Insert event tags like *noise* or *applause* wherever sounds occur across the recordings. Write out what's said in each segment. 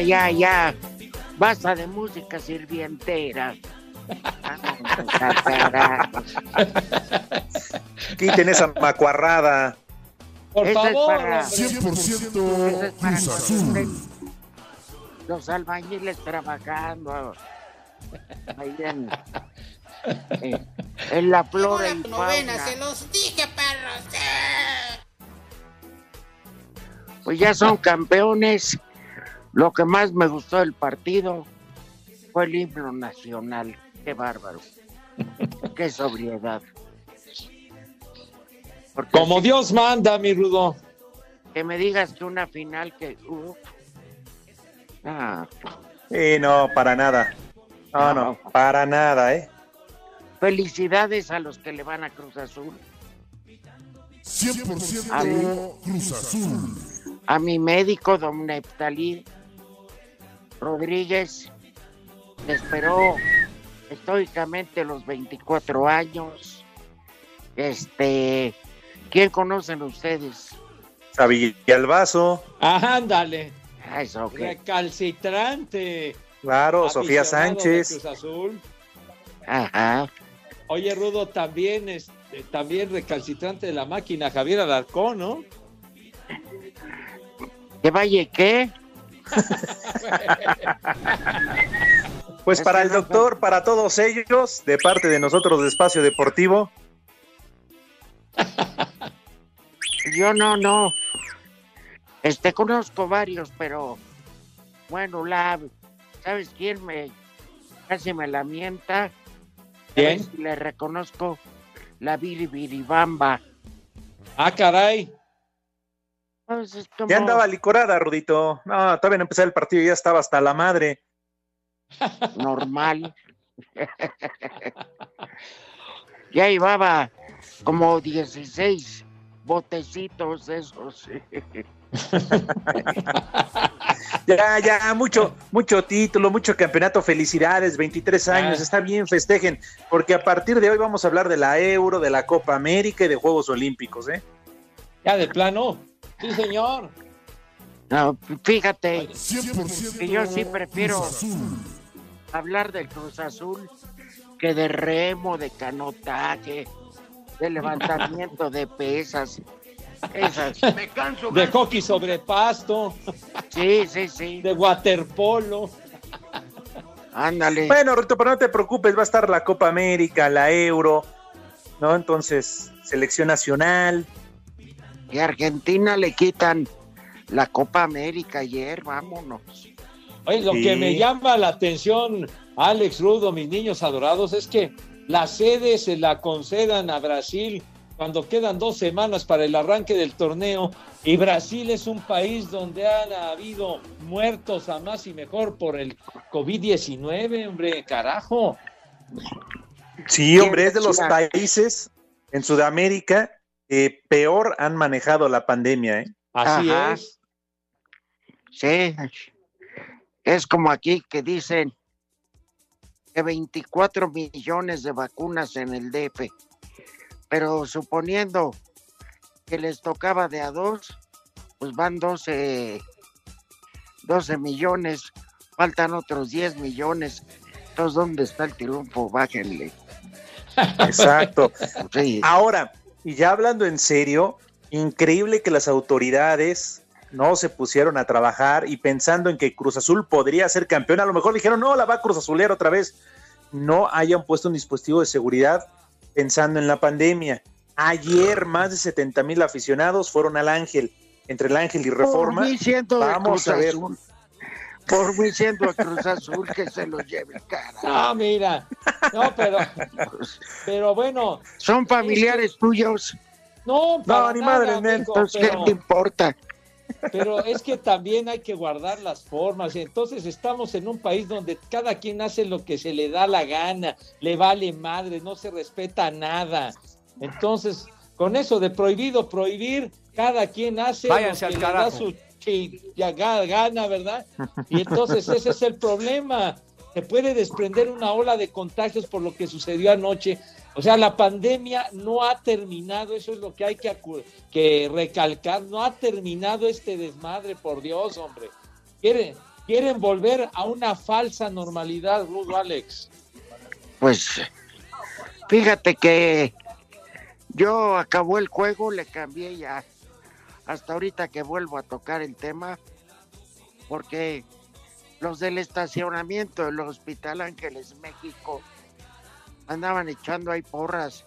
Ya, ya, ya. Basta de música sirvientera. Quiten esa macuarrada. Por Esa es favor, para-. Eso es para cuando estén los albañiles trabajando ahí en, en- en la flora y fauna. los dije, perros. ¡Eh! Pues ya son campeones. Lo que más me gustó del partido fue el himno nacional. Qué bárbaro. *laughs* Qué sobriedad. Porque Como así Dios manda, mi Rudo. que me digas que una final que uf, ah, Sí, no, para nada. No, no, para nada, ¿eh? felicidades a los que le van a Cruz Azul. 100% Cruz Azul. a mi médico, don Neptalí Rodríguez, que esperó estoicamente los 24 años. Este, ¿quién conocen ustedes? Villalbazo, Ajá, ándale. Ah, Eso, que, Recalcitrante. claro, Sofía Sánchez. Cruz Azul. ajá. Oye, Rudo, también, este, también recalcitrante de la máquina, Javier Alarcón, ¿no? ¿Qué vaya qué? *laughs* Pues Es para el doctor, para todos ellos, de parte de nosotros de Espacio Deportivo, Yo no, no. Este, conozco varios, pero bueno, la, ¿sabes quién me casi me lamenta? ¿Quién? Le reconozco la biribiribamba. Ah, caray. Ya andaba licorada, Rudito. No, todavía no empezaba el partido, ya estaba hasta la madre. *laughs* normal. *laughs* ya llevaba como 16 botecitos esos. *laughs* Ya, ya, mucho, mucho título, mucho campeonato, felicidades, 23 años, Ah. está bien, festejen, porque a partir de hoy vamos a hablar de la Euro, de la Copa América y de Juegos Olímpicos, ¿eh? Ya de plano. Sí, señor. No, fíjate, 100% que yo sí prefiero hablar del Cruz Azul que de remo, de canotaje, de levantamiento de pesas. Esas. Me canso, De hockey sobre pasto, Sí, sí, sí. de waterpolo. Ándale. Bueno, Rito, pero no te preocupes, va a estar la Copa América, la Euro, ¿no? Entonces, selección nacional. Y a Argentina le quitan la Copa América ayer, vámonos. Oye, lo Sí. que me llama la atención, Alex Rudo, mis niños adorados, es que la sede se la concedan a Brasil cuando quedan dos semanas para el arranque del torneo y Brasil es un país donde han habido muertos a más y mejor por el COVID-19, hombre, carajo. Sí, hombre, es de los países en Sudamérica peor han manejado la pandemia, ¿eh? Así Ajá. es. Sí. Es como aquí que dicen que 24 millones de vacunas en el DF, pero suponiendo que les tocaba de a dos, pues van 12, 12 millones, faltan otros 10 millones. Entonces, ¿dónde está el triunfo? Bájenle. Exacto. Sí. Ahora, y ya hablando en serio, increíble que las autoridades no se pusieron a trabajar y pensando en que Cruz Azul podría ser campeón, a lo mejor dijeron, no, la va a Cruz Azulear otra vez. No hayan puesto un dispositivo de seguridad pensando en la pandemia. Ayer más de 70 mil aficionados fueron al Ángel, entre el Ángel y Reforma. Por mí Vamos Cruz a ver. Azul. Por mí siento a Cruz Azul que se lo lleve, cara. No, mira. No, pero, pero bueno, Son familiares tuyos. no, para ni nada, madre, amigo, Entonces, ¿qué pero- te importa? Pero es que también hay que guardar las formas. Entonces estamos en un país donde cada quien hace lo que se le da la gana, le vale madre, no se respeta nada. Entonces, con eso de prohibido prohibir, cada quien hace Váyanse lo que al le da carajo. su chi- ya ga- gana, ¿verdad? Y entonces *laughs* ese es el problema. Se puede desprender una ola de contagios por lo que sucedió anoche. O sea, la pandemia no ha terminado, eso es lo que hay que, que recalcar, no ha terminado este desmadre, por Dios, hombre. Quieren, quieren volver a una falsa normalidad, Rudo Alex. Pues fíjate que yo acabó el juego, le cambié ya. Hasta ahorita que vuelvo a tocar el tema, porque los del estacionamiento del Hospital Ángeles México andaban echando ahí porras.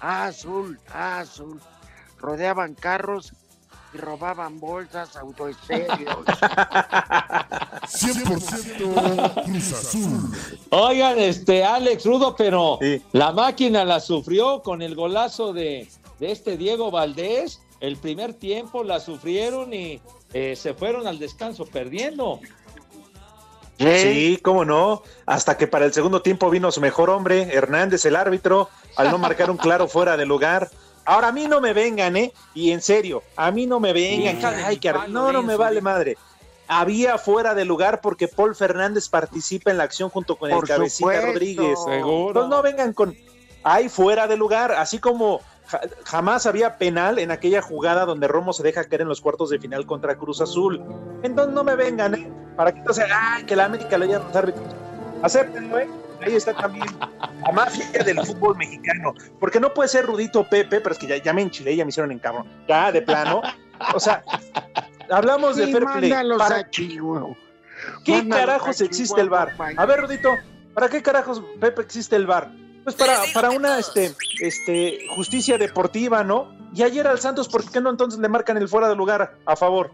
Ah, azul, ah, azul. Rodeaban carros y robaban bolsas, autoestéreos. 100% Cruz Azul. Oigan, este Alex Rudo, pero Sí. la máquina la sufrió con el golazo de, de este Diego Valdés. El primer tiempo la sufrieron y eh, se fueron al descanso perdiendo. Sí, cómo no. Hasta que para el segundo tiempo vino su mejor hombre, Hernández, el árbitro, al no marcar un claro fuera de lugar. Ahora a mí no me vengan, ¿eh? Y en serio, a mí no me vengan. Ay, que- no, no me vale Lenzo. madre. Había fuera de lugar porque Paul Fernández participa en la acción junto con el Por cabecita supuesto. Rodríguez. Seguro. Pues no vengan con. Hay fuera de lugar, así como jamás había penal en aquella jugada donde Romo se deja caer en los cuartos de final contra Cruz Azul. Entonces no me vengan, ¿eh? Para que entonces, ay, que la América lo hayan los árbitros. Acéptenlo, ¿eh? Ahí está también la mafia del fútbol mexicano. Porque no puede ser Rudito Pepe, pero es que ya, ya me enchilé, ya me hicieron en cabrón. Ya, de plano. O sea, hablamos de Sí, fair play. ¿Para a Chihuahua. qué mándalos carajos existe el bar? A ver, Rudito, ¿para qué carajos, Pepe, existe el bar? Pues para, para una este, este, justicia deportiva, ¿no? Y ayer al Santos, ¿por qué no entonces le marcan el fuera de lugar a favor?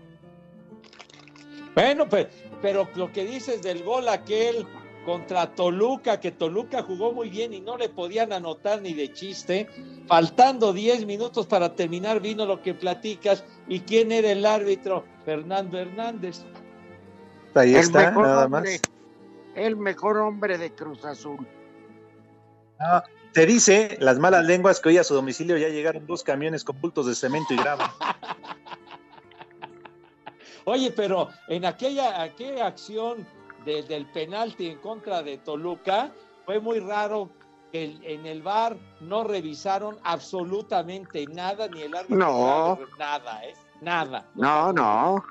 Bueno, pues, pero lo que dices del gol aquel contra Toluca, que Toluca jugó muy bien y no le podían anotar ni de chiste, faltando 10 minutos para terminar, vino lo que platicas. ¿Y quién era el árbitro? Fernando Hernández. Ahí El está, mejor nada hombre, más. El mejor hombre de Cruz Azul. Ah, te dice las malas lenguas que hoy a su domicilio ya llegaron dos camiones con bultos de cemento y grava. Oye, pero en aquella, aquella acción de- del penalti en contra de Toluca, fue muy raro que el- en el bar no revisaron absolutamente nada, ni el árbitro No. nada, ¿eh? Nada. No, no.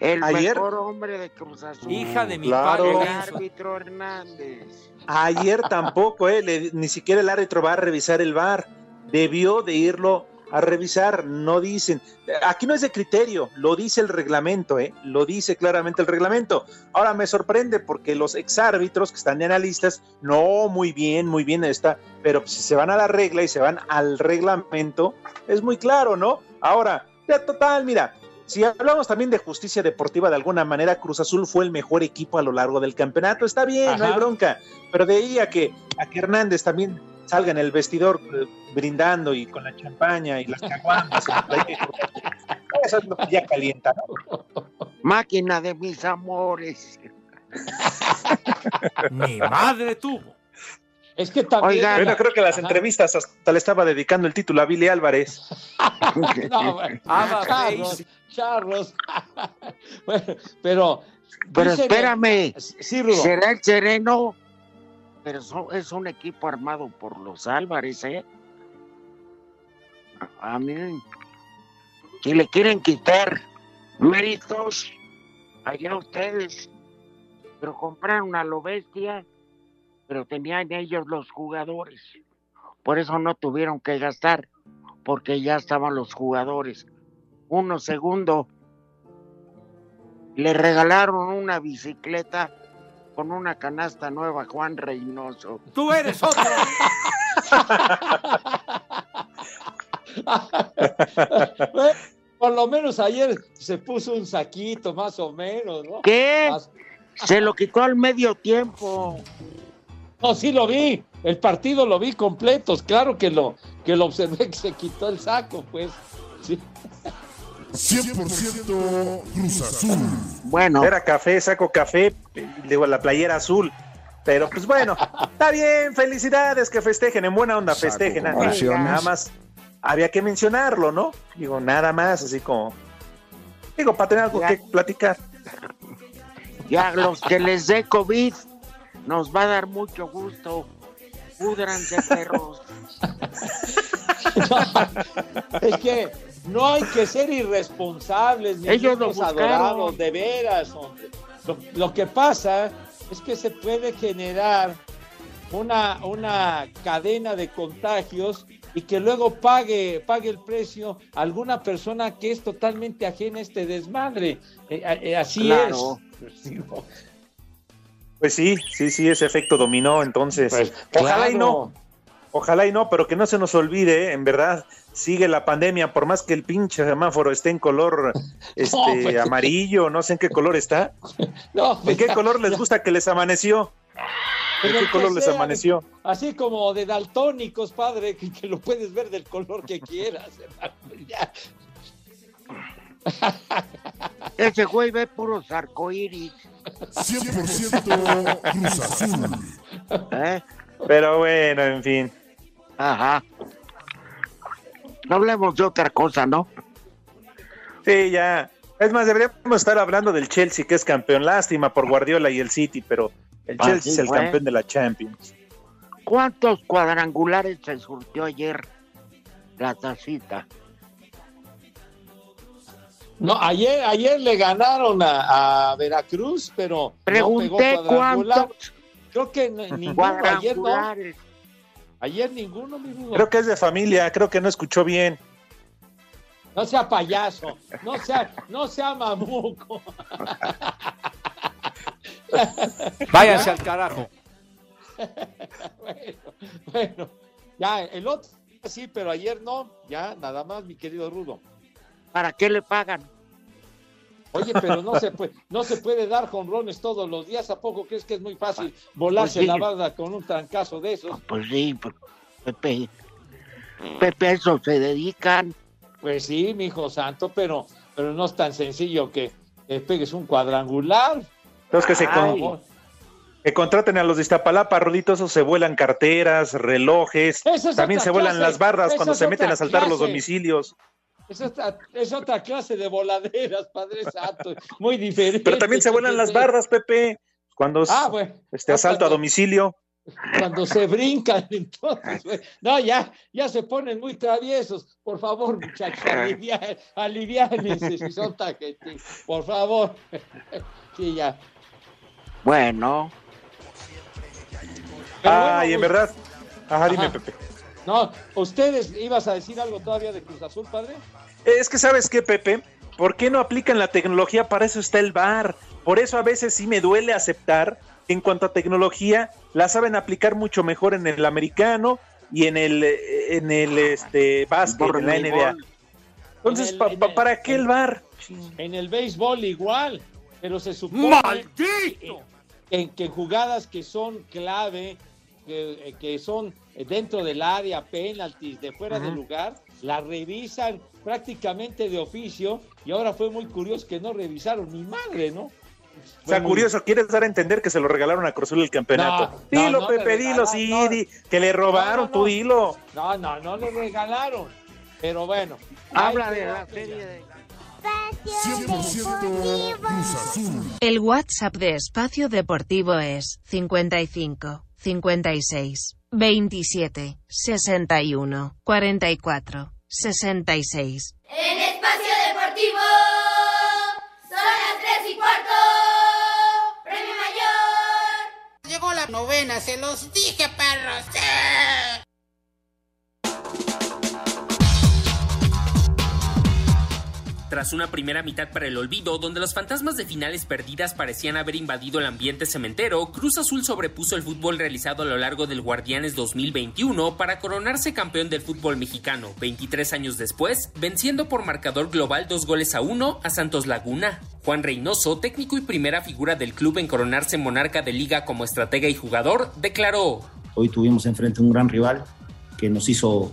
El Ayer- mejor hombre de Cruz Azul. Hija de mi Claro. palo, El árbitro Hernández. Ayer tampoco, eh, le- ni siquiera el árbitro va a revisar el bar. Debió de irlo a revisar, no dicen. Aquí no es de criterio, lo dice el reglamento, eh, lo dice claramente el reglamento. Ahora me sorprende porque los exárbitros que están de analistas, no, muy bien, muy bien está, pero si se van a la regla y se van al reglamento, es muy claro, ¿no? Ahora, ya total, mira, si hablamos también de justicia deportiva de alguna manera, Cruz Azul fue el mejor equipo a lo largo del campeonato, está bien, no hay bronca, pero de ahí a que, a que Hernández también salga en el vestidor eh, brindando y con la champaña y las caguamas, *laughs* eso es lo que ya calienta, ¿no? Máquina de mis amores. Mi madre tuvo. Es que también. Oigan. Bueno, creo que las Ajá. entrevistas hasta le estaba dedicando el título a Billy Álvarez. *laughs* No, bueno, charros. *laughs* Bueno, pero Pero espérame, Sí, Rudo. será el sereno, pero so- es un equipo armado por los Álvarez, ¿eh? A mí, si le quieren quitar méritos, allá ustedes, pero compraron a lo bestia, pero tenían ellos los jugadores. Por eso no tuvieron que gastar, porque ya estaban los jugadores. Uno segundo, le regalaron una bicicleta con una canasta nueva Juan Reynoso. Tú eres otro. *laughs* Por lo menos ayer se puso un saquito, más o menos, ¿no? ¿Qué? Más- Se lo quitó al medio tiempo. No, sí lo vi. El partido lo vi completo. Claro que lo, que lo observé que se quitó el saco, pues. Sí. 100% Cruz Azul. Bueno, Era café, saco café, digo, la playera azul. Pero pues bueno, *laughs* está bien, felicidades, que festejen, en buena onda festejen. Nada, más había que mencionarlo, ¿no? Digo, nada más, así como. Digo, para tener algo Ya. que platicar. ya los que les dé COVID, nos va a dar mucho gusto. Pudranse perros. *laughs* Es que no hay que ser irresponsables, ni Ellos lo adorados, de veras. hombre. Lo, lo que pasa es que se puede generar una, una cadena de contagios y que luego pague, pague el precio alguna persona que es totalmente ajena a este desmadre. Eh, eh, así Claro. es. Pues sí, sí, sí, ese efecto dominó, entonces. pues, ojalá y no, ojalá y no, pero que no se nos olvide, ¿eh? en verdad, sigue la pandemia, por más que el pinche semáforo esté en color *laughs* este, No, pues. amarillo, no sé en qué color está. *laughs* No, pues ¿En qué ya- color les ya- gusta que les amaneció? ¿En qué color les amaneció? Así como de daltónicos, padre, que, que lo puedes ver del color que quieras. hermano, ya. *laughs* Ese güey ve puros arcoíris. 100% Cruz Azul. ¿eh? Pero bueno, en fin. Ajá. No hablemos de otra cosa, ¿no? Sí, ya. Es más, deberíamos estar hablando del Chelsea, que es campeón. Lástima por Guardiola y el City, pero el Ah, Chelsea sí, es el fue. campeón de la Champions. ¿Cuántos cuadrangulares se surtió ayer la tacita? No, ayer, ayer le ganaron a, a Veracruz, pero Pregunté no pegó cuadrangular. cuántos Creo que ninguno, ayer no. Ayer ninguno, mi Rudo. Creo que es de familia, creo que no escuchó bien. No sea payaso, no sea, no sea mamuco. Váyanse al carajo. bueno, bueno, ya, el otro sí, pero ayer no, ya, nada más, mi querido Rudo. ¿Para qué le pagan? Oye, pero no se puede, no se puede dar jonrones todos los días. ¿A poco crees que es muy fácil volarse Pues sí. la barda con un trancazo de esos? Pues sí, pues, Pepe. Pepe, eso se dedican. Pues sí, mi hijo santo, pero, pero no es tan sencillo que, que pegues un cuadrangular. Entonces que se con- que contraten a los de Iztapalapa, Rodito, esos se vuelan carteras, relojes, es también se vuelan clase, las bardas esa cuando se meten a saltar los domicilios. Es otra, es otra clase de voladeras, Padre Santo. Muy *laughs* diferente. Pero también se vuelan las bardas, Pepe, cuando Ah, bueno. este asalto a domicilio. Cuando se brincan, *laughs* entonces, *laughs* no, ya, ya se ponen muy traviesos. Por favor, muchachos, alivia- aliviánense si son tan. Por favor. Sí, ya. Bueno, Pero Ah, bueno, y en pues, verdad. Ajá, dime, Ajá. Pepe. No, ¿ustedes ibas a decir algo todavía de Cruz Azul, padre? Es que sabes qué, Pepe, ¿por qué no aplican la tecnología? Para eso está el VAR. Por eso a veces sí me duele aceptar que en cuanto a tecnología la saben aplicar mucho mejor en el americano y en el eh, en el este básquet, en la. NBA. Entonces, En el- pa- en pa- el- ¿para qué el VAR? En el béisbol igual, pero se supone ¡Maldito! que, que en jugadas que son clave, que, eh, que son dentro del área, penaltis, de fuera de Ujú. lugar, la revisan prácticamente de oficio y ahora fue muy curioso que no revisaron ni madre, ¿no? O sea, Fue muy- curioso, ¿quieres dar a entender que se lo regalaron a Cruzul el campeonato? No, no, dilo, no le Pepe, dilo, sí, regalaron, di, que le robaron, no, tú no. dilo. No, no, no le regalaron. Pero bueno. habla de la serie de... Paz 100% Cruz Azul. El WhatsApp de Espacio Deportivo es 55 56 27 61 44 66. En Espacio Deportivo son las 3 y cuarto. Premio Mayor. Llegó la novena, se los dije, perros. ¡Sí! Tras una primera mitad para el olvido, donde los fantasmas de finales perdidas parecían haber invadido el ambiente cementero, Cruz Azul sobrepuso el fútbol realizado a lo largo del Guardianes 2021 para coronarse campeón del fútbol mexicano, 23 años después, venciendo por marcador global dos goles a uno a Santos Laguna. Juan Reynoso, técnico y primera figura del club en coronarse monarca de liga como estratega y jugador, declaró. Hoy tuvimos enfrente un gran rival que nos hizo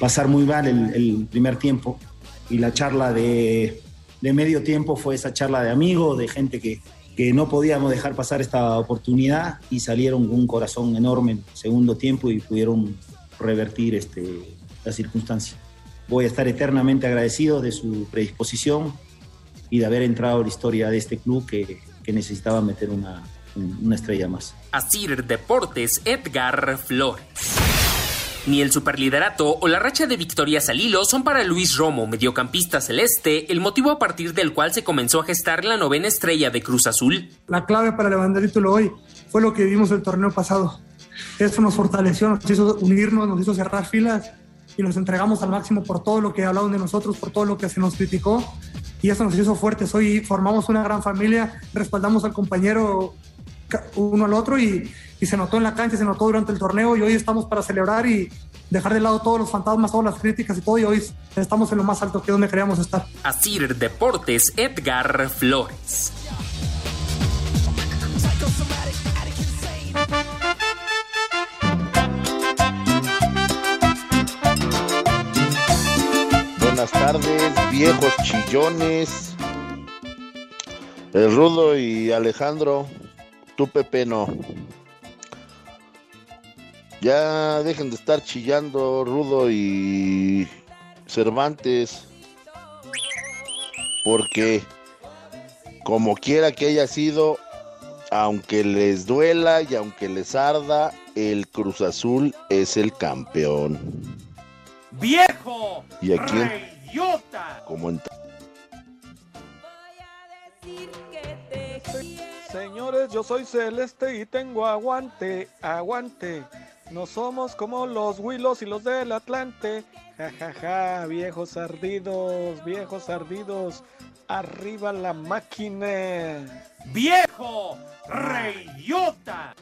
pasar muy mal el, el primer tiempo y la charla de, de, medio tiempo fue esa charla de amigos, de gente que, que, no podíamos dejar pasar esta oportunidad y salieron con un corazón enorme en segundo tiempo y pudieron revertir este, la circunstancia. Voy a estar eternamente agradecido de su predisposición y de haber entrado a la historia de este club que, que necesitaba meter una, una estrella más. Asir Deportes, Edgar Flores. Ni el superliderato o la racha de victorias al hilo son para Luis Romo, mediocampista celeste, el motivo a partir del cual se comenzó a gestar la novena estrella de Cruz Azul. La clave para levantar el título hoy fue lo que vimos el torneo pasado. Eso nos fortaleció, nos hizo unirnos, nos hizo cerrar filas y nos entregamos al máximo por todo lo que hablaron de nosotros, por todo lo que se nos criticó y eso nos hizo fuertes. Hoy formamos una gran familia, respaldamos al compañero uno al otro y, y, se notó en la cancha, se notó durante el torneo y hoy estamos para celebrar y dejar de lado todos los fantasmas, todas las críticas y todo y hoy estamos en lo más alto que donde queríamos estar. Asir Deportes, Edgar Flores. Buenas tardes, viejos chillones. El Rudo y Alejandro, tú Pepe no. Ya dejen de estar chillando Rudo y Cervantes. Porque como quiera que haya sido, aunque les duela y aunque les arda, el Cruz Azul es el campeón. ¡Viejo! Y aquí, como en yo soy celeste y tengo aguante, aguante. No somos como los Willos y los del Atlante. Ja, ja, ja, viejos ardidos, viejos ardidos. Arriba la máquina. ¡Viejo! ¡Reyota!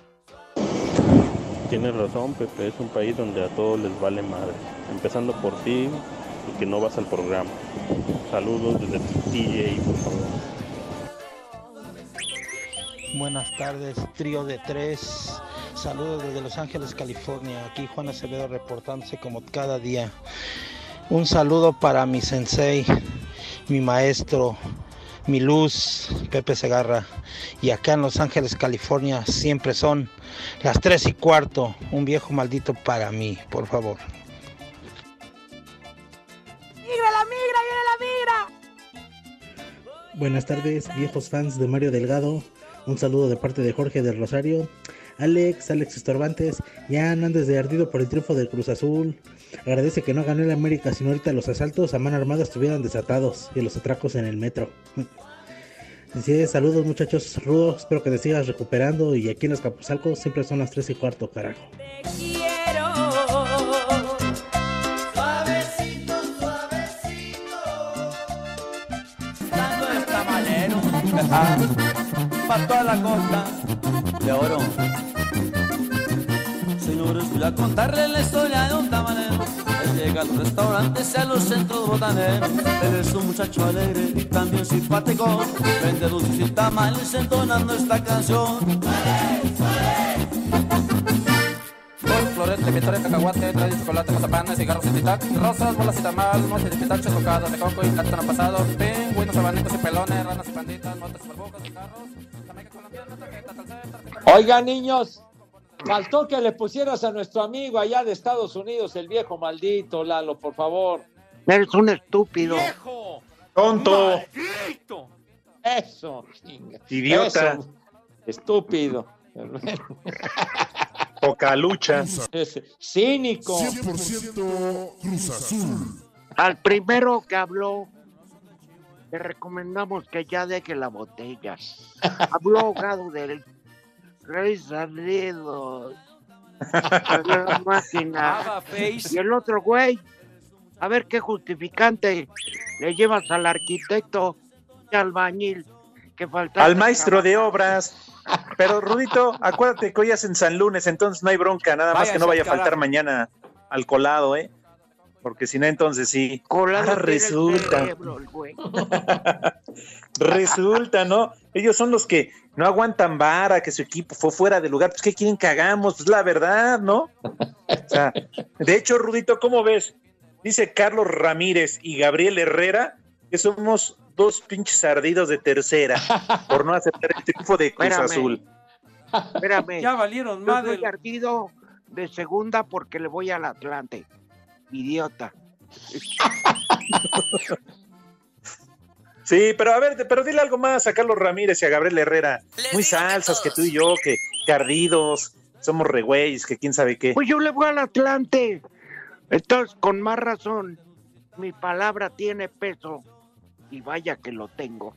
Tienes razón, Pepe. Es un país donde a todos les vale madre. Empezando por ti y que no vas al programa. Saludos desde TJ, por favor. Buenas tardes, trío de tres. Saludos desde Los Ángeles, California. Aquí Juan Acevedo reportándose como cada día. Un saludo para mi sensei, mi maestro, mi luz, Pepe Segarra. Y acá en Los Ángeles, California, siempre son las tres y cuarto. Un viejo maldito para mí, por favor. ¡Migra la migra, viene la migra! Buenas tardes, viejos fans de Mario Delgado. Un saludo de parte de Jorge del Rosario. Alex, Alex Estorbantes, ya no andes de ardido por el triunfo del Cruz Azul. Agradece que no ganó el América, sino ahorita los asaltos a mano armada estuvieran desatados y los atracos en el metro. *laughs* Así es, saludos muchachos rudos, espero que te sigas recuperando y aquí en los Capuzalcos siempre son las 3 y cuarto, carajo. Suavecito, Para toda la costa de oro. Señores, voy a contarle la historia de un tamalero. Él llega a los restaurantes y a los centros botaneros. Él es un muchacho alegre y también simpático. Vende dulces y tamales entonando esta canción. Flor, florete, victoria, cacahuate, trae chocolate, mazapán, cigarros y titac, rosas, bolas y tamal, noche de pitacho, tocadas de coco y plátano pasado, pingüinos, abanitos y pelones, ranas y panditas, motas y burbujas y Oiga, niños, faltó que le pusieras a nuestro amigo allá de Estados Unidos, el viejo maldito, Lalo, por favor. Eres un estúpido. ¡Viejo! Tonto. ¡Maldito! Eso, chinga. Idiota. Eso, estúpido. Poca lucha. Es cínico. 100% Cruz Azul. Al primero que habló, le recomendamos que ya deje la botella. *laughs* Habló ahogado del Rey Salidos. La máquina. Y el otro güey, a ver qué justificante le llevas al arquitecto y al bañil que falta. Al maestro de obras. Pero Rudito, acuérdate que hoy es en San Lunes, entonces no hay bronca, nada más que no vaya a faltar mañana al colado, ¿eh? Porque si no, entonces sí. Colado el resulta. cerebro. *laughs* Resulta, ¿no? Ellos son los que no aguantan vara, que su equipo fue fuera de lugar. Pues, ¿qué quieren que hagamos? Pues la verdad, ¿no? O sea, de hecho, Rudito, ¿cómo ves? Dice Carlos Ramírez y Gabriel Herrera que somos dos pinches ardidos de tercera *laughs* por no aceptar el triunfo de Cruz Espérame. Azul. Espérame. Ya valieron Yo madre. soy ardido de segunda porque le voy al Atlante. Idiota. Sí, pero a ver, pero dile algo más a Carlos Ramírez y a Gabriel Herrera. Muy salsas que tú y yo, que, que ardidos, somos regüeyes, que quién sabe qué. Pues yo le voy al Atlante. Entonces, con más razón, mi palabra tiene peso. Y vaya que lo tengo.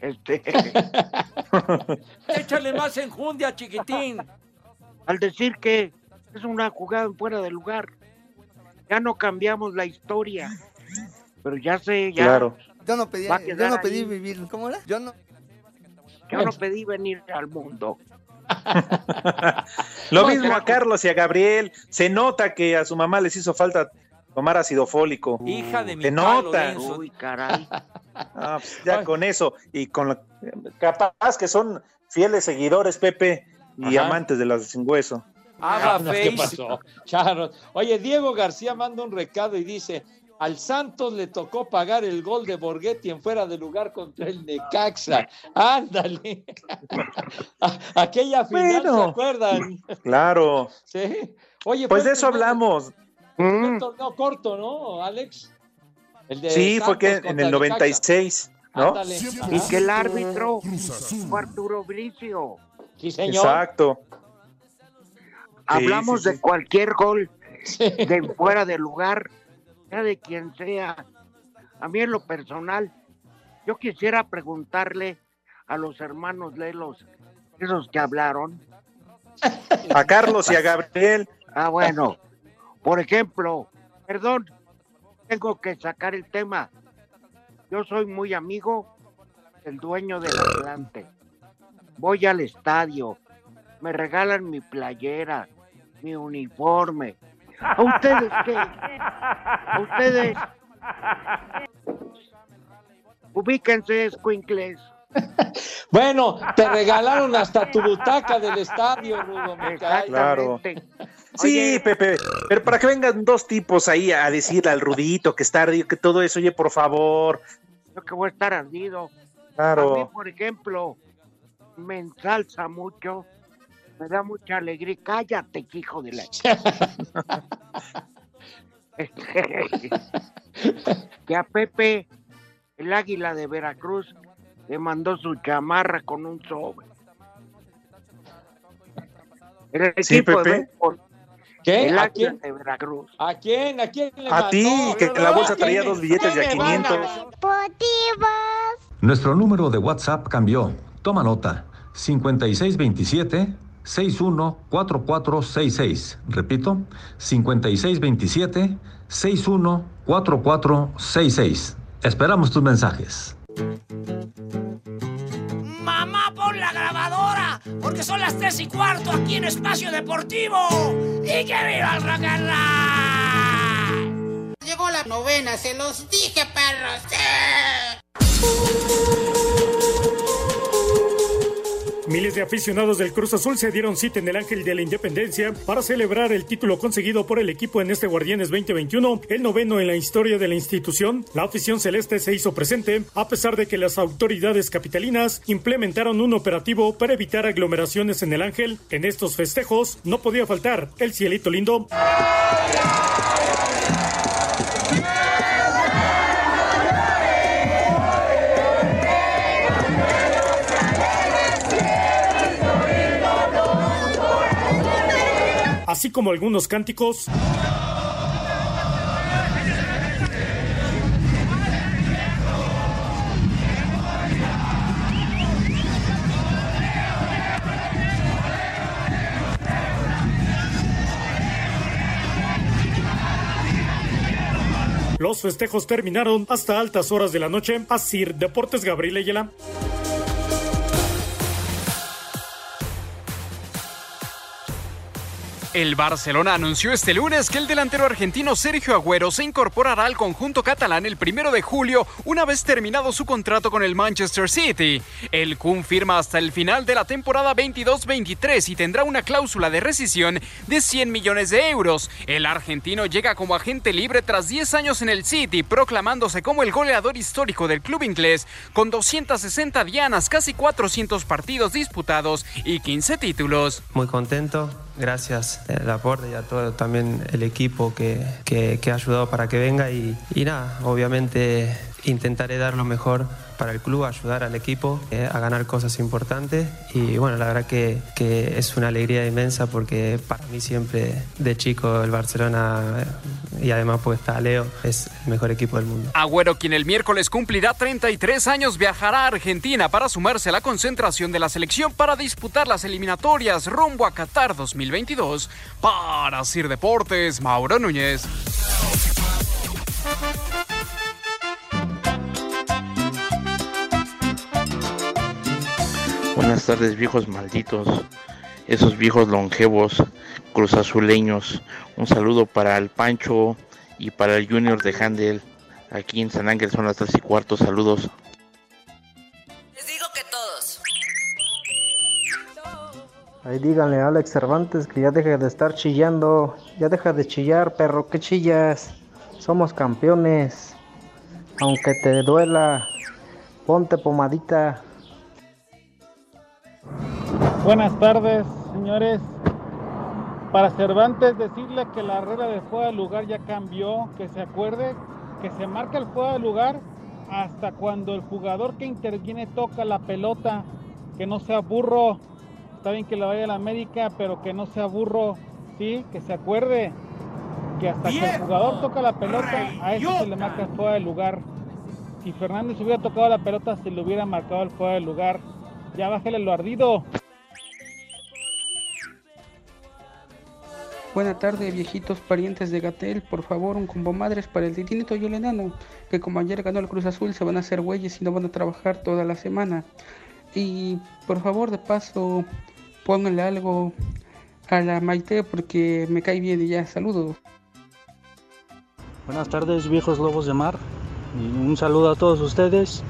Este, *laughs* Échale más enjundia, chiquitín. al decir que es una jugada en fuera de lugar, ya no cambiamos la historia. Pero ya sé, ya. Claro. Yo no pedí, yo no pedí ahí. vivir. ¿Cómo era? Yo no. Yo no pedí venir al mundo. Lo No, mismo a Carlos y a Gabriel. Se nota que a su mamá les hizo falta tomar ácido fólico. Hija de mi Se nota. Uy, caray. *laughs* Ah, pues, ya con eso. Y con la- capaz que son fieles seguidores, Pepe, y Ajá. amantes de las sin hueso. Haga Ah, no, ¿Qué pasó? Charros. Oye, Diego García manda un recado y dice: Al Santos le tocó pagar el gol de Borghetti en fuera de lugar contra el Necaxa. Ándale. A- *laughs* Aquella final, Bueno. ¿se acuerdan? Claro. Sí. Oye, Pues de eso hablamos. fue Mm, un torneo corto, ¿no, Alex? El de Sí, fue que en el Necaxa. 96, ¿no? Ándale. Y que el árbitro fue Arturo Bricio. Sí, señor. Exacto. Hablamos sí, de cualquier gol de fuera de lugar, sea de quien sea. A mí en lo personal, yo quisiera preguntarle a los hermanos Lelos, esos que hablaron. A Carlos y a Gabriel. Ah, bueno, por ejemplo, perdón, tengo que sacar el tema. Yo soy muy amigo del dueño del Atlante. Voy al estadio, me regalan mi playera, mi uniforme. ¿A ustedes qué? ¿A ustedes? Ubíquense, escuincles. *laughs* Bueno, te regalaron hasta tu butaca del estadio, Rudo. Claro. Sí, Oye, Pepe, pero para que vengan dos tipos ahí a decirle al Rudito que está ardido, que todo eso, oye, por favor. yo que voy a estar ardido. A mí, Claro. por ejemplo, me ensalza mucho, me da mucha alegría. Cállate, hijo de la... que *laughs* a Pepe, el águila de Veracruz, le mandó su chamarra con un sobre. El Sí, de Pepe. béisbol, ¿Qué? el ¿A águila quién? de Veracruz. ¿A quién? ¿A quién le A ti, que la bolsa ¿A traía dos billetes de a ¿Qué me van 500. Nuestro número de WhatsApp cambió. Toma nota. 5627 614466. Repito, 5627 614466. Esperamos tus mensajes. Mamá, pon la grabadora, porque son las tres y cuarto aquí en Espacio Deportivo. ¡Y que viva el rock and roll! Llegó la novena, se los dije, perros. Miles de aficionados del Cruz Azul se dieron cita en el Ángel de la Independencia para celebrar el título conseguido por el equipo en este Guardianes 2021, el noveno en la historia de la institución. La afición celeste se hizo presente a pesar de que las autoridades capitalinas implementaron un operativo para evitar aglomeraciones en el Ángel. En estos festejos no podía faltar el cielito lindo. Así como algunos cánticos. Los festejos terminaron hasta altas horas de la noche. Asir Deportes Gabriel Ayala. El Barcelona anunció este lunes que el delantero argentino Sergio Agüero se incorporará al conjunto catalán el primero de julio, una vez terminado su contrato con el Manchester City. El Kun firma hasta el final de la temporada 22-23 y tendrá una cláusula de rescisión de 100 millones de euros. El argentino llega como agente libre tras 10 años en el City, proclamándose como el goleador histórico del club inglés, con 260 dianas, casi 400 partidos disputados y 15 títulos. Muy contento, gracias el aporte y a todo también el equipo que, que, que ha ayudado para que venga y, y nada, obviamente intentaré dar lo mejor para el club, ayudar al equipo eh, a ganar cosas importantes y bueno, la verdad que, que, es una alegría inmensa porque para mí siempre de chico el Barcelona eh, y además pues está Leo, es el mejor equipo del mundo. Agüero, quien el miércoles cumplirá 33 años, viajará a Argentina para sumarse a la concentración de la selección para disputar las eliminatorias rumbo a Qatar 2022. Para Sir Deportes, Mauro Núñez. Buenas tardes viejos malditos, esos viejos longevos, cruzazuleños. Un saludo para el Pancho y para el Junior de Handel. Aquí en San Ángel son las tres y cuarto. Saludos. Les digo que todos. Ahí díganle a Alex Cervantes que ya deje de estar chillando. Ya deja de chillar, perro. ¿Qué chillas? Somos campeones. Aunque te duela, ponte pomadita. Buenas tardes, señores. Para Cervantes decirle que la regla de fuera de lugar ya cambió, que se acuerde que se marca el fuera de lugar hasta cuando el jugador que interviene toca la pelota, que no sea burro. Está bien que le vaya a la América, pero que no sea burro, sí, que se acuerde que hasta que el jugador toca la pelota, a eso se le marca el fuera de lugar. Si Fernández hubiera tocado la pelota, se le hubiera marcado el fuera de lugar. Ya bájale lo ardido. Buena tarde, viejitos parientes de Gatel. Por favor, un combo madres para el titinito y el enano, que como ayer ganó el Cruz Azul, se van a hacer güeyes y no van a trabajar toda la semana. Y por favor, de paso, pónganle algo a la Maite porque me cae bien y ya, saludos. Buenas tardes, viejos lobos de mar. Y un saludo a todos ustedes.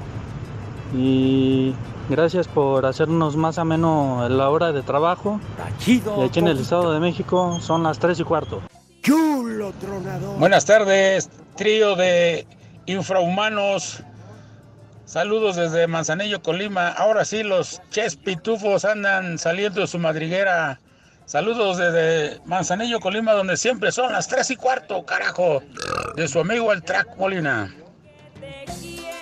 Y Gracias por hacernos más ameno la hora de trabajo. Y aquí en el Estado de México son las 3 y cuarto. Chulo tronador. Buenas tardes, trío de infrahumanos. Saludos desde Manzanillo, Colima. Ahora sí, los ches pitufos andan saliendo de su madriguera. Saludos desde Manzanillo, Colima, donde siempre son las 3 y cuarto, carajo. De su amigo el Track Molina.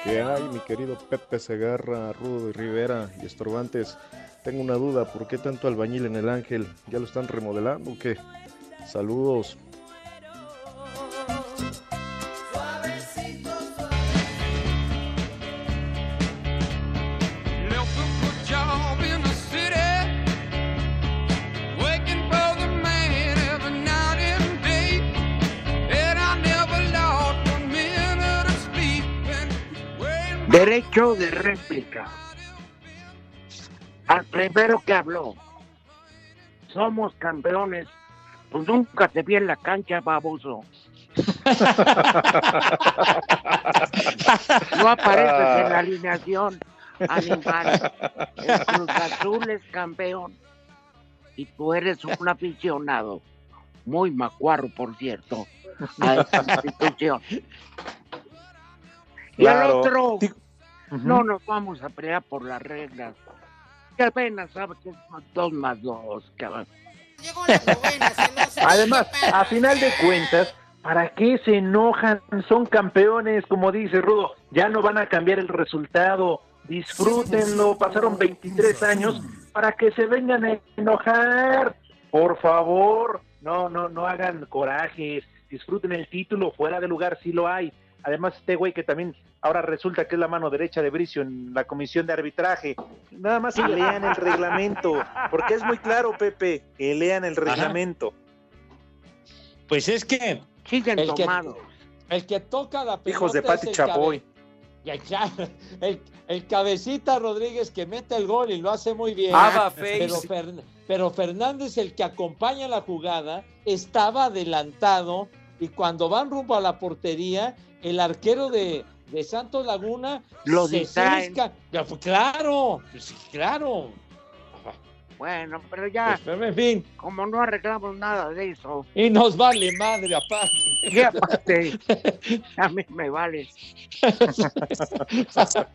¿Qué hay, mi querido Pepe Segarra, Rudo y Rivera y Estorbantes? Tengo una duda, ¿por qué tanto albañil en el Ángel? ¿Ya lo están remodelando o qué? Saludos. Derecho de réplica. Al primero que habló, somos campeones. Pues nunca te vi en la cancha, baboso. *laughs* no apareces en la alineación, animal. El Cruz Azul es campeón. Y tú eres un aficionado. Muy macuarro, por cierto, a esta institución. Y al Claro. otro, No nos vamos a pelear por las reglas. Que apenas sabe que son dos más dos, cabrón. *laughs* Además, a final de cuentas, ¿para qué se enojan? Son campeones, como dice Rudo. Ya no van a cambiar el resultado. Disfrútenlo. Pasaron 23 años para que se vengan a enojar. Por favor, no, no, no hagan corajes, disfruten el título, fuera de lugar sí lo hay. Además, este güey que también ahora resulta que es la mano derecha de Bricio en la comisión de arbitraje. Nada más que lean el reglamento, porque es muy claro, Pepe, que lean el reglamento. Pues es que Siguen el que, el que toca la pelota Hijos de Pati el Chapoy. cabe- Ya, ya, el, el cabecita Rodríguez que mete el gol y lo hace muy bien. Pero, Fer- pero Fernández, el que acompaña la jugada, estaba adelantado y cuando van rumbo a la portería, el arquero de, de Santos Laguna Lo distraen. pues, Claro, pues, claro. Bueno, pero ya, Pero en fin, como no arreglamos nada de eso, y nos vale madre aparte. y aparte, a mí me vale. *laughs*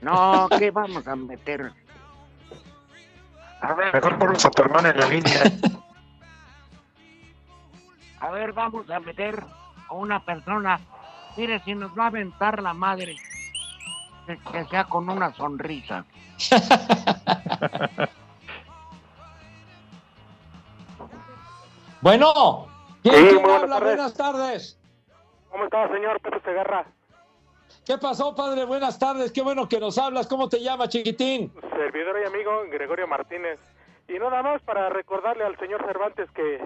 No, ¿qué vamos a meter? A ver, Mejor ponlos a tu hermano en la línea. A ver, vamos a meter a una persona. Mire, si nos va a aventar la madre, que, que sea con una sonrisa. *laughs* Bueno, ¿quién, Sí, quién buenas habla? tardes. Buenas tardes. ¿Cómo está, señor Pepe Segarra? ¿Qué pasó, padre? Buenas tardes. Qué bueno que nos hablas. ¿Cómo te llamas, chiquitín? Servidor y amigo Gregorio Martínez. Y nada más para recordarle al señor Cervantes que,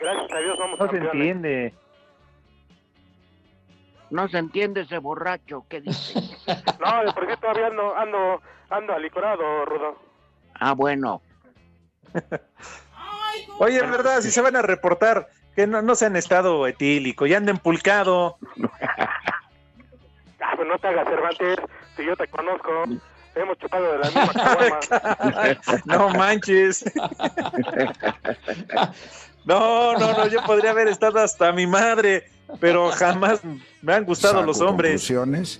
gracias a Dios, somos No se campeones. entiende. No se entiende ese borracho que dice. *laughs* No, de por sí todavía ando, ando, ando alicorado, Rudo. Ah, bueno. *laughs* Oye, es verdad, si se van a reportar, que no, no sean estado etílico, ya anden pulcado. *laughs* Ah, pues no te hagas Cervantes, si yo te conozco. Hemos chupado de la misma *laughs* caguama. no manches. No, no, no, yo podría haber estado hasta mi madre, pero jamás me han gustado los hombres.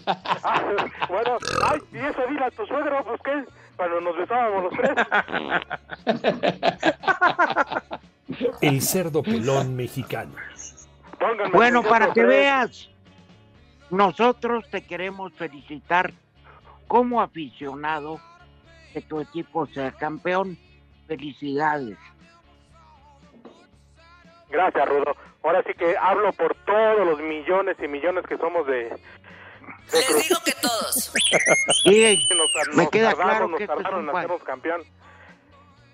Ah, *laughs* bueno, ay, y eso dile a tu suegro, pues qué, cuando nos besábamos los tres. *laughs* El cerdo pelón mexicano. Pónganme Bueno, para que veas, nosotros te queremos felicitar como aficionado que tu equipo sea campeón. Felicidades. Gracias, Rudo. Ahora sí que hablo por todos los millones y millones que somos de... Les digo que todos. *laughs* Sí, nos, me nos queda tardamos, claro nos que tardaron en hacernos campeón.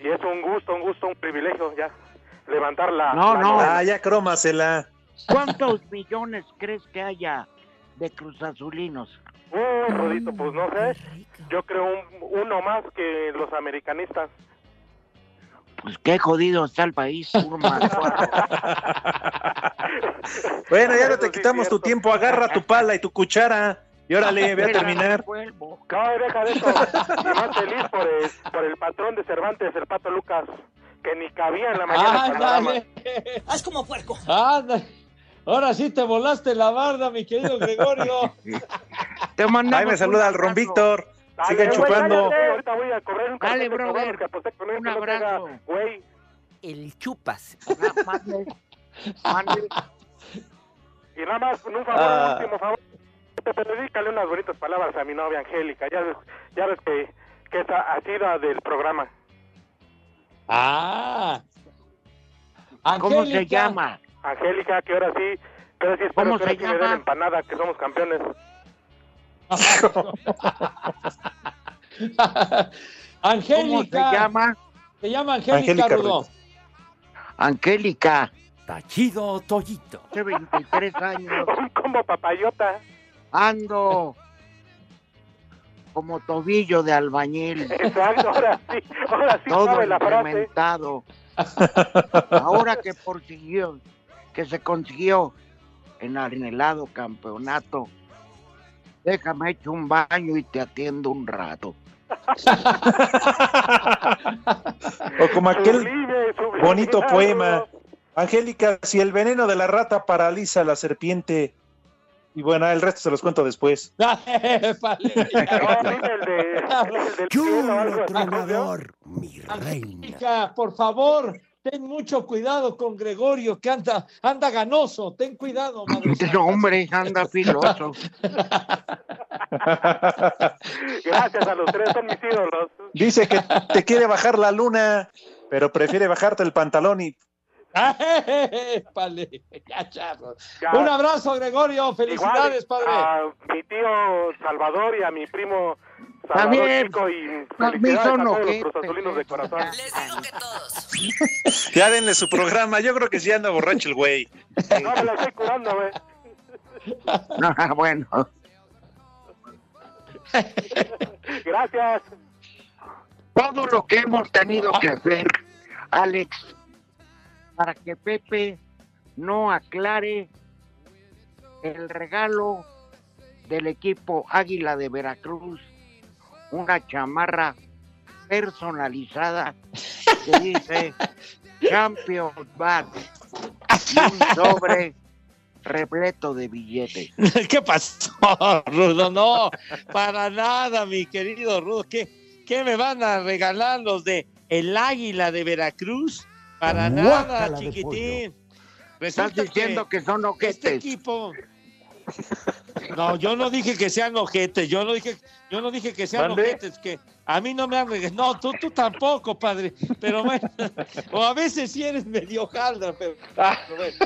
Y es un gusto, un gusto, un privilegio ya levantar la... No, la- no. Ah, ya crómasela. ¿Cuántos millones crees que haya de Cruz Azulinos? Uy, Rudito, pues no sé. Yo creo un- uno más que los americanistas. Pues qué jodido está el país. *laughs* Bueno, ya no te quitamos tu tiempo, agarra tu pala y tu cuchara. Y órale, ve a terminar. No, deja de eso. Y más feliz por el, por el patrón de Cervantes, el Pato Lucas, que ni cabía en la mañana. ¡Ándale! Haz como puerco. Ahora sí te volaste la barda, mi querido Gregorio. *laughs* Te mandamos Ahí me saluda el Ron. Víctor. Dale, Sigan güey, chupando. cállate, ahorita voy a cobrar un Dale, brother. que Un que abrazo. Güey, El chupas. Mande, mande. y nada más, un favor, Ah. un último favor. Dedícale unas bonitas palabras a mi novia Angélica. Ya ves, ya ves que, que es asida del programa. ¡Ah! ¿Cómo se Angélica. llama? Angélica, que ahora sí, pero sí espero ¿Cómo que se ahora sí me den llama? empanada, que somos campeones. Angélica. *laughs* ¿Cómo se llama? Se llama Angélica, Angélica Rudo. Angélica. Tachido Toyito. Hace 23 años. Un combo papayota. Ando como tobillo de albañil. Exacto, ahora sí, ahora sí todo sabe la frase. Ahora que consiguió, que se consiguió en el helado campeonato, déjame hecho un baño y te atiendo un rato. *laughs* O como aquel Sublime, sublime, bonito poema. Angélica, si el veneno de la rata paraliza a la serpiente. Y bueno, el resto se los cuento después. Mi reina. Angélica, por favor, ten mucho cuidado con Gregorio, que anda, anda ganoso. Ten cuidado, madre. *laughs* No, hombre, anda filoso. *laughs* Gracias a los tres, son mis ídolos. Dice que te quiere bajar la luna. pero prefiere bajarte el pantalón y *laughs* Épale, ya, charros. Un abrazo, Gregorio. Felicidades, Igual, padre. A mi tío Salvador y a mi primo Salvador. Chico y No, felicidades a todos los cruzazulinos de corazón. ya denle su programa. Yo creo que sí anda borracho el güey. No me la estoy curando, güey. *laughs* Ah, bueno. *laughs* Gracias. Todo lo que hemos tenido que hacer, Alex, para que Pepe no aclare el regalo del equipo Águila de Veracruz, una chamarra personalizada que dice *laughs* Champions Bat y un sobre repleto de billetes. *laughs* ¿Qué pasó, Rudo? No, para nada, mi querido Rudo. ¿Qué, qué me van a regalar los de el Águila de Veracruz? Para nada, Guácala chiquitín. Estás diciendo que son Este ojetes. equipo. *laughs* No, yo no dije que sean ojetes, yo no dije, yo no dije que sean ojetes, que a mí no me han. No, tú, tú tampoco, padre. Pero bueno, *laughs* o a veces sí eres medio jaldra, pero, pero bueno.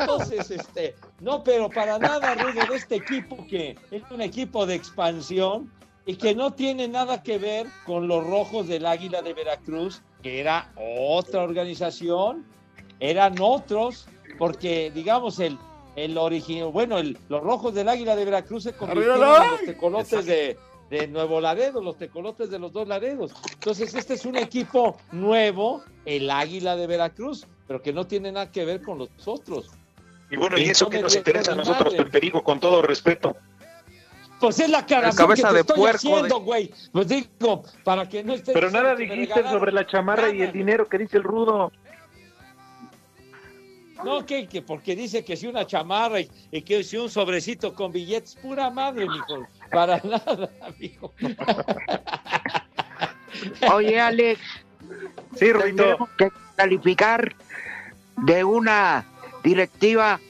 Entonces, este, no, pero para nada, Rudo, de este equipo que es un equipo de expansión y que no tiene nada que ver con los rojos del Águila de Veracruz, que era otra organización, eran otros, porque digamos el, el original, bueno, el- los rojos del Águila de Veracruz se convirtieron ¡Arriba, en los tecolotes de, de Nuevo Laredo, los tecolotes de los dos Laredos. Entonces, este es un equipo nuevo, el Águila de Veracruz, pero que no tiene nada que ver con los otros. Y bueno, y eso que nos interesa a nosotros. Peperico, con todo respeto. Pues es la aclaración cabeza que te de estoy puerco haciendo, güey. Pues digo, para que no estés Pero nada dijiste sobre la chamarra y el dinero que dice el rudo. No, que, que porque dice que si una chamarra y, y que si un sobrecito con billetes, pura madre, mijo. Para *laughs* nada, mijo. *laughs* Oye, Alex. Sí, Ruito. Que calificar de una directiva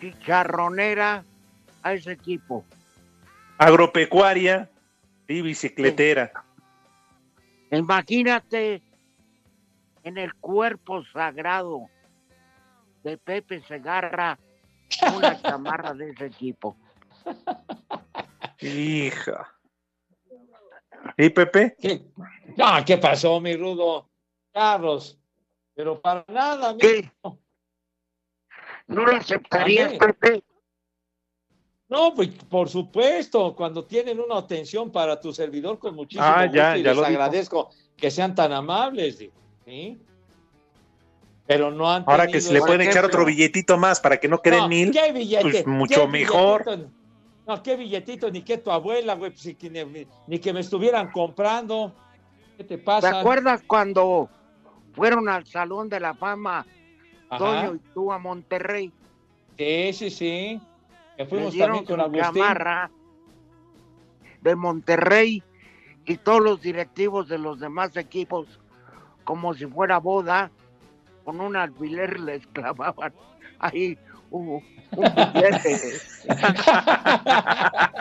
chicharronera a ese equipo. Agropecuaria y bicicletera. Imagínate en el cuerpo sagrado de Pepe Segarra una *laughs* chamarra de ese equipo. Hija. ¿Y Pepe? ¿Qué? Ah, ¿qué pasó, mi rudo? Carlos, pero para nada, ¿Qué? ¿No lo aceptarías. Pepe? No, pues por supuesto, cuando tienen una atención para tu servidor con muchísimo Ah, gusto ya, y ya les dijo. agradezco que sean tan amables, ¿sí? Pero no han Ahora que se le pueden echar otro billetito más para que no queden No, mil, ¿qué billete? pues mucho ¿Qué mejor. billetito? No, qué billetito, ni que tu abuela, güey, pues, ni, que- ni- que me estuvieran comprando. ¿Qué te ¿Te pasa? acuerdas cuando fueron al Salón de la Fama, Ajá. Toño y tú a Monterrey? Sí, sí, sí. Que fuimos dieron también con Agustín. chamarra de Monterrey y todos los directivos de los demás equipos, como si fuera boda, con un alfiler les clavaban ahí un, un billete. *laughs*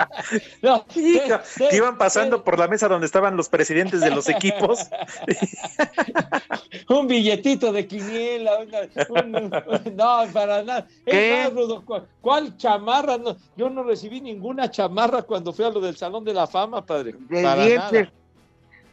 No, que iban pasando por la mesa donde estaban los presidentes de los equipos. *laughs* un billetito de quiniela, un- un- no, para nada. Es ¿Qué? más, Rudo, ¿cuál, cuál chamarra? No, yo no recibí ninguna chamarra cuando fui a lo del Salón de la Fama, padre. de Para dientes, nada.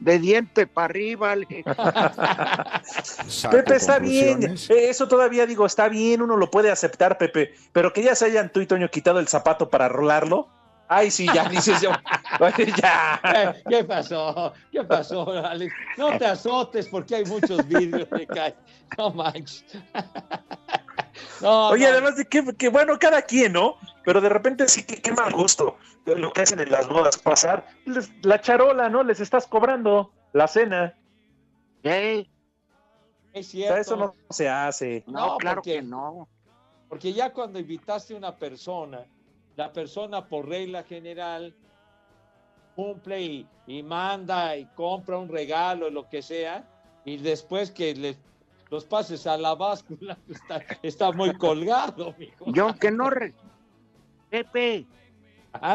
De diente para arriba. *laughs* Pepe, está bien. Eh, Eso todavía digo, está bien, uno lo puede aceptar, Pepe. Pero que ya se hayan tú y Toño quitado el zapato para rolarlo. Ay, sí, ya dices yo. *laughs* Oye, ya. Eh, ¿Qué pasó? ¿Qué pasó, Alex? No te azotes porque hay muchos vidrios que caen. No manches. No, Oye, no. además de que, que bueno, cada quien, ¿no? Pero de repente sí que qué mal gusto lo que hacen en las bodas pasar. les- la charola, ¿no? Les estás cobrando la cena. ¿Qué? Es O cierto. sea, eso no se hace. No, No, claro porque- que no. Porque ya cuando invitaste a una persona, la persona por regla general cumple y, y manda y compra un regalo, lo que sea, y después que le, los pases a la báscula, *laughs* está, está muy colgado, mijo. Y aunque no, re- Pepe,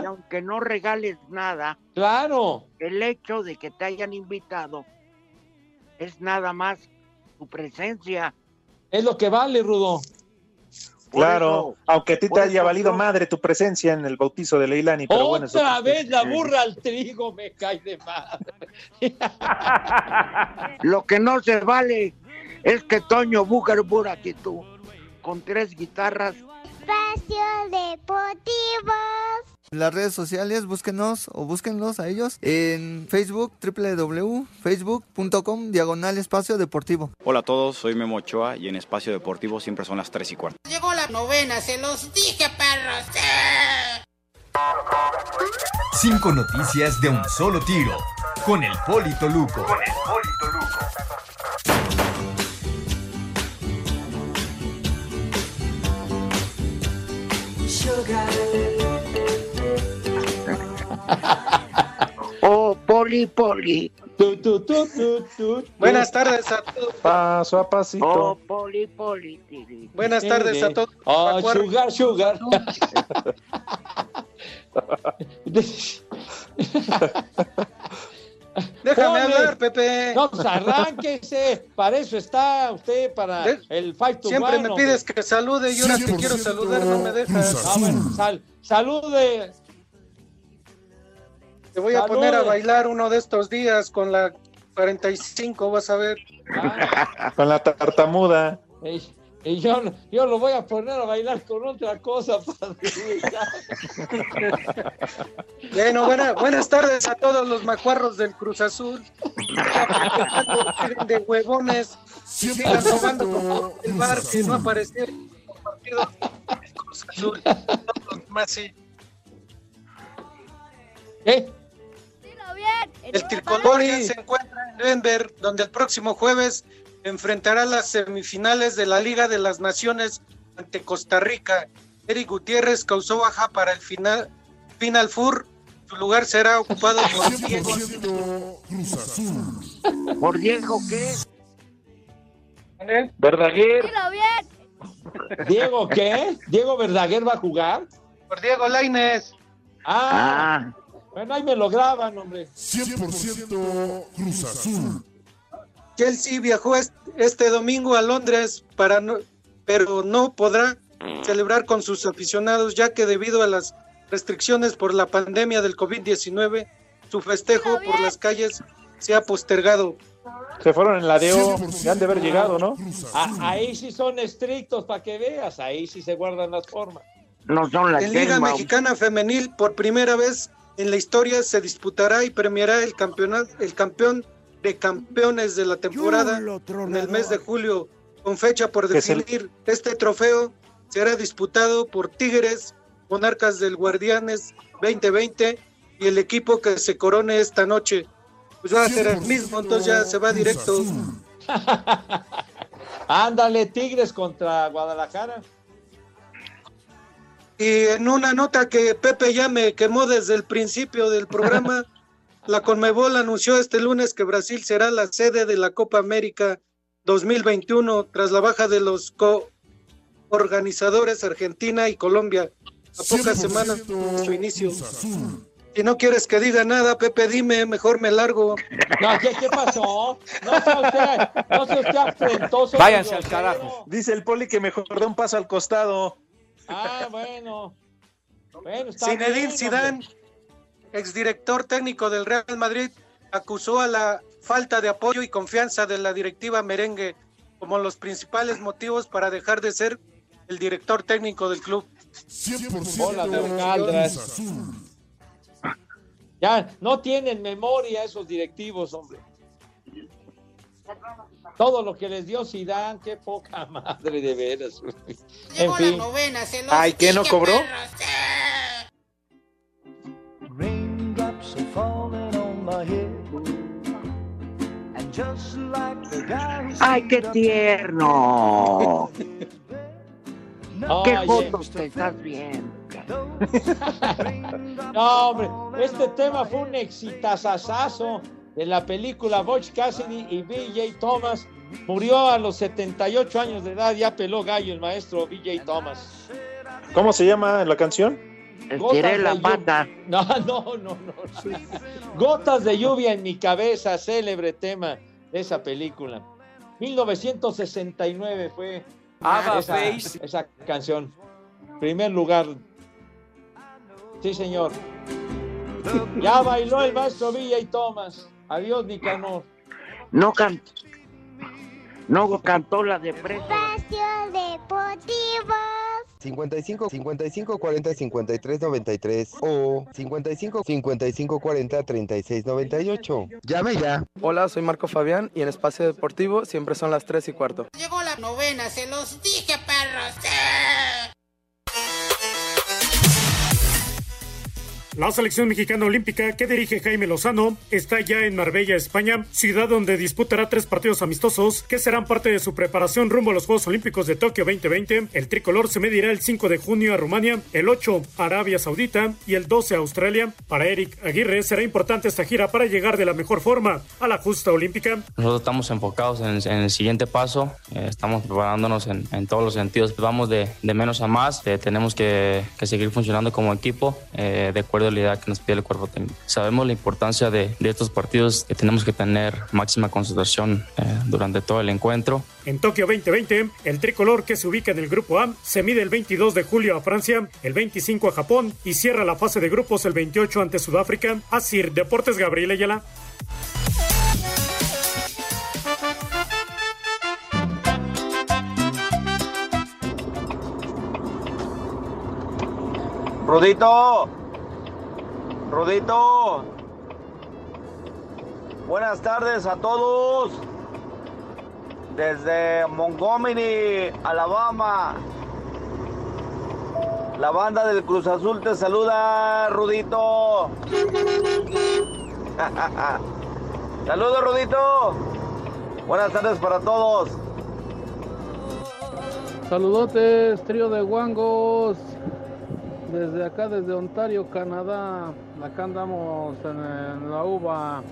y aunque no regales nada, Claro, el hecho de que te hayan invitado es nada más tu presencia. Es lo que vale, Rudo. Claro, aunque a ti te haya valido madre tu presencia en el bautizo de Leilani, pero bueno, eso- Otra vez la burra al trigo me cae de madre. *laughs* Lo que no se vale es que Toño Bucarbur aquí tú, con tres guitarras, Espacio Deportivo. Las redes sociales, búsquenos o búsquenlos a ellos en Facebook, www.facebook.com, diagonal espacio deportivo. Hola a todos, soy Memo Ochoa y en Espacio Deportivo siempre son las 3 y cuarto. Llegó la novena, se los dije, perros. Cinco noticias de un solo tiro. Con el Polito Luco. Con el Polito Luco. Oh, poli, poli. Buenas tardes a todos. Paso a pasito. Oh, poli, poli. tiri. Buenas tardes a todos. Oh, sugar, sugar. *laughs* *laughs* Déjame Ponle. hablar, Pepe. No, pues arránquese. Para eso está usted, para el fight to Siempre one, me hombre. pides que salude y ahora te quiero saludar, no me dejas. Ah, bueno, sal- salude. Te voy a Salude. poner a bailar uno de estos días con la 45, vas a ver. con la tartamuda. Y, y yo, yo lo voy a poner a bailar con otra cosa. *laughs* padre. Bueno, buena- buenas tardes a todos los macuarros del Cruz Azul. de huevones. Sigan robando como el bar que no apareció en el partido del Cruz Azul. Todos los demás sí. ¿Qué? El tricolor ya se encuentra en Denver, donde el próximo jueves enfrentará las semifinales de la Liga de las Naciones ante Costa Rica. Eric Gutiérrez causó baja para el final, Final Four. Su lugar será ocupado por Diego. ¿Por Diego qué? Verdaguer. Bien. ¿Diego qué? ¿Diego Verdaguer va a jugar? Por Diego Laines. Ah, bueno, ahí me lo graban, hombre. 100% Cruz Azul. Chelsea viajó est- este domingo a Londres para no, pero no podrá celebrar con sus aficionados ya que debido a las restricciones por la pandemia del COVID-19 su festejo por las calles se ha postergado. Se fueron en la DO, ya han de haber llegado, ¿no? Ah, ahí sí son estrictos para que veas, ahí sí se guardan las formas. No son las En Liga. Mexicana Femenil por primera vez en la historia se disputará y premiará el campeonato el campeón de campeones de la temporada en el mes de julio con fecha por definir. Este trofeo será disputado por Tigres, Monarcas del Guardianes 2020 y el equipo que se corone esta noche. Pues va a ser el mismo, entonces ya se va directo. *laughs* Ándale, Tigres contra Guadalajara. Y en una nota que Pepe ya me quemó desde el principio del programa, *laughs* la Conmebol anunció este lunes que Brasil será la sede de la Copa América 2021 tras la baja de los coorganizadores Argentina y Colombia a pocas semanas de su inicio. Si no quieres que diga nada, Pepe, dime, mejor me largo. No, ¿qué, qué pasó? No sea usted, no sea usted afrentoso. Váyanse al carajo. Dice el poli que mejor da un paso al costado. Ah, bueno. Bueno, está Zinedine bien, Zidane, exdirector técnico del Real Madrid, acusó a la falta de apoyo y confianza de la directiva merengue como los principales motivos para dejar de ser el director técnico del club. 100% Hola, de. Ya, no tienen memoria esos directivos, hombre. Todo lo que les dio Zidane, qué poca madre de veras. En la novena, se los Ay, ¿qué no cobró? perros. Falling on my head. And just like the guy who ¡Ay, qué tierno! *laughs* ¡Qué Oye. jotos te estás bien! *laughs* No, hombre, este tema fue un exitazazazo de la película Butch Cassidy y B.J. Thomas. Murió a los 78 años de edad, ya peló gallo el maestro B.J. Thomas. ¿Cómo se llama la canción? Estiré la pata. *laughs* No, no, no, no. Gotas de lluvia en mi cabeza, célebre tema de esa película. 1969 fue Ava esa, Face. esa canción. Primer lugar. Sí, señor. Ya bailó el maestro Villa y Tomás. Adiós, Nicanor. No cantó. No cantó la de preso. Espacio Deportivo. 55 55 40 53 93 o 55 55 40 36 98. Llame ya. Hola, soy Marco Fabián y en Espacio Deportivo siempre son las 3 y cuarto. Llegó la novena, se los dije, perros. La selección mexicana olímpica que dirige Jaime Lozano está ya en Marbella, España, ciudad donde disputará tres partidos amistosos que serán parte de su preparación rumbo a los Juegos Olímpicos de Tokio 2020. El tricolor se medirá el 5 de junio a Rumania, el 8 a Arabia Saudita y el 12 a Australia. Para Eric Aguirre será importante esta gira para llegar de la mejor forma a la justa olímpica. Nosotros estamos enfocados en, el siguiente paso, eh, estamos preparándonos en, todos los sentidos. Vamos de, menos a más, eh, tenemos que, que seguir funcionando como equipo eh, de acuerdo idea que nos pide el cuerpo técnico. Sabemos la importancia de, de estos partidos, que tenemos que tener máxima concentración eh, durante todo el encuentro. En Tokio 2020, el tricolor que se ubica en el grupo A se mide el 22 de julio a Francia, el 25 a Japón y cierra la fase de grupos el 28 ante Sudáfrica. Así, Deportes Gabriel Ayala. Rudito, Rudito. Buenas tardes a todos. Desde Montgomery, Alabama. La banda del Cruz Azul te saluda, Rudito. *laughs* Saludos, Rudito. Buenas tardes para todos. Saludotes, trío de guangos. Desde acá, desde Ontario, Canadá. Acá andamos en, en la uva.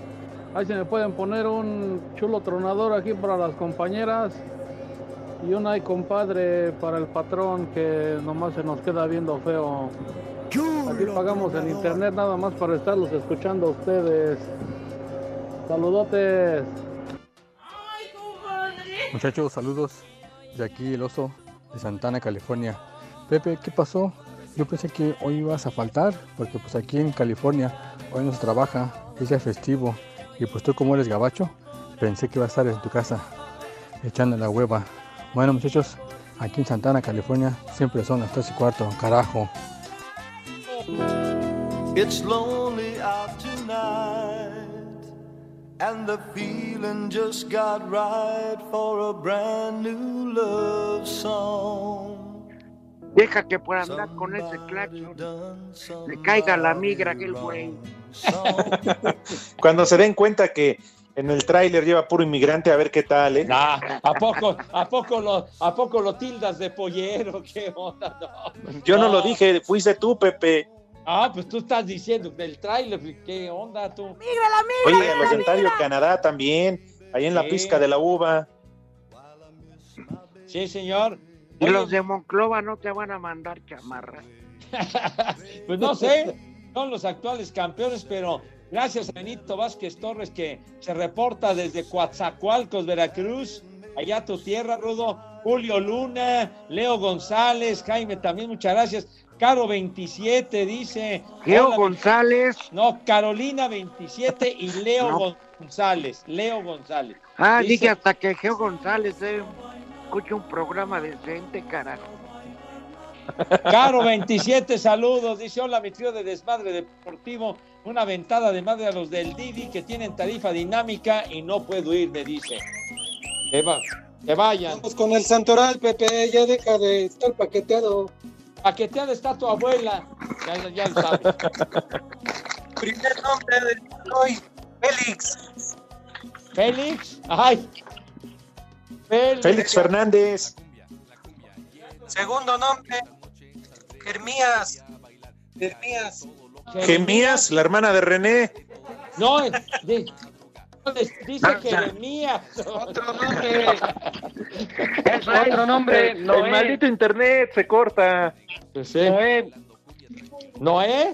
Ahí se me pueden poner un chulo tronador aquí para las compañeras. Y un ay compadre para el patrón que nomás se nos queda viendo feo. Aquí pagamos en internet nada más para estarlos escuchando a ustedes. Saludotes. Muchachos, saludos. De aquí el oso de Santana, California. Pepe, ¿qué pasó? Yo pensé que hoy ibas a faltar, porque pues aquí en California hoy no se trabaja, es día festivo. Y pues tú como eres gabacho, pensé que ibas a estar en tu casa echando la hueva. Bueno muchachos, aquí en Santana, California, siempre son las 3 y cuarto, carajo. It's lonely out tonight, and the feeling just got right for a brand new love song. Deja que por andar con ese claxon le caiga la migra aquel güey. *laughs* Cuando se den cuenta que en el tráiler lleva puro inmigrante, a ver qué tal, ¿eh? Ah, ¿a poco, a poco lo, a poco lo tildas de pollero? *laughs* ¿Qué onda? No. Yo no lo dije, fuiste tú, Pepe. Ah, pues tú estás diciendo del tráiler, ¿qué onda tú? ¡Migra la migra! Oye, a los de Ontario, Canadá también, ahí en la pizca de la uva. Sí, señor. Y Oye, los de Monclova no te van a mandar chamarra. *laughs* Pues no sé, son los actuales campeones, pero gracias a Benito Vázquez Torres que se reporta desde Coatzacoalcos, Veracruz, allá tu tierra, Rudo. Julio Luna, Leo González, Jaime también, muchas gracias. Caro 27 dice. Geo Hola, González. No, Carolina 27 y Leo No. González. Leo González. Ah, Dice- dije hasta que Geo González eh, escucha un programa decente, carajo. Caro 27, saludos. Dice: Hola, mi trío de desmadre deportivo. Una ventada de madre a los del Didi que tienen tarifa dinámica y no puedo ir, me dice. Que, va- que vayan. Vamos con el Santoral, Pepe, ya deja de estar paqueteado. Paqueteada está tu abuela. Ya, ya lo sabes. Primer nombre de hoy, Félix. Félix. Ay. Félix. Félix Fernández. Segundo nombre, Jeremías. Jeremías. Gemías, la hermana de René. No, di- dice Jeremías. Otro *laughs* nombre. Otro nombre, El- Noé. el maldito internet se corta. Noé. Noé.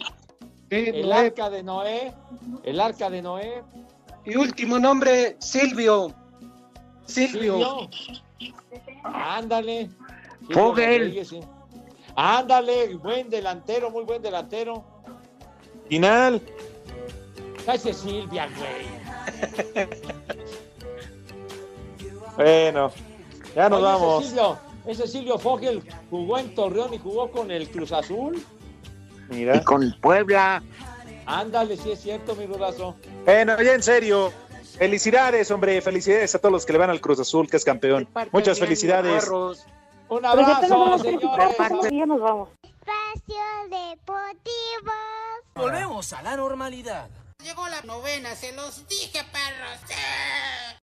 el Noé. arca de Noé. El arca de Noé. Y último nombre, Silvio. Silvio. Ándale. Fogel. Sí. Ándale, buen delantero, muy buen delantero. Final. Cállate Silvia, güey. *laughs* Bueno, ya nos Oye, vamos. Ese Silvio, ese Silvio Fogel jugó en Torreón y jugó con el Cruz Azul. Mira. Y con el Puebla. Ándale, sí es cierto, mi rudazo. Bueno, ya en serio. Felicidades, hombre. Felicidades a todos los que le van al Cruz Azul, que es campeón. Muchas felicidades. Un abrazo, señores. Ya nos vamos. Espacio Deportivo. Volvemos a la normalidad. Llegó la novena, se los dije, perros.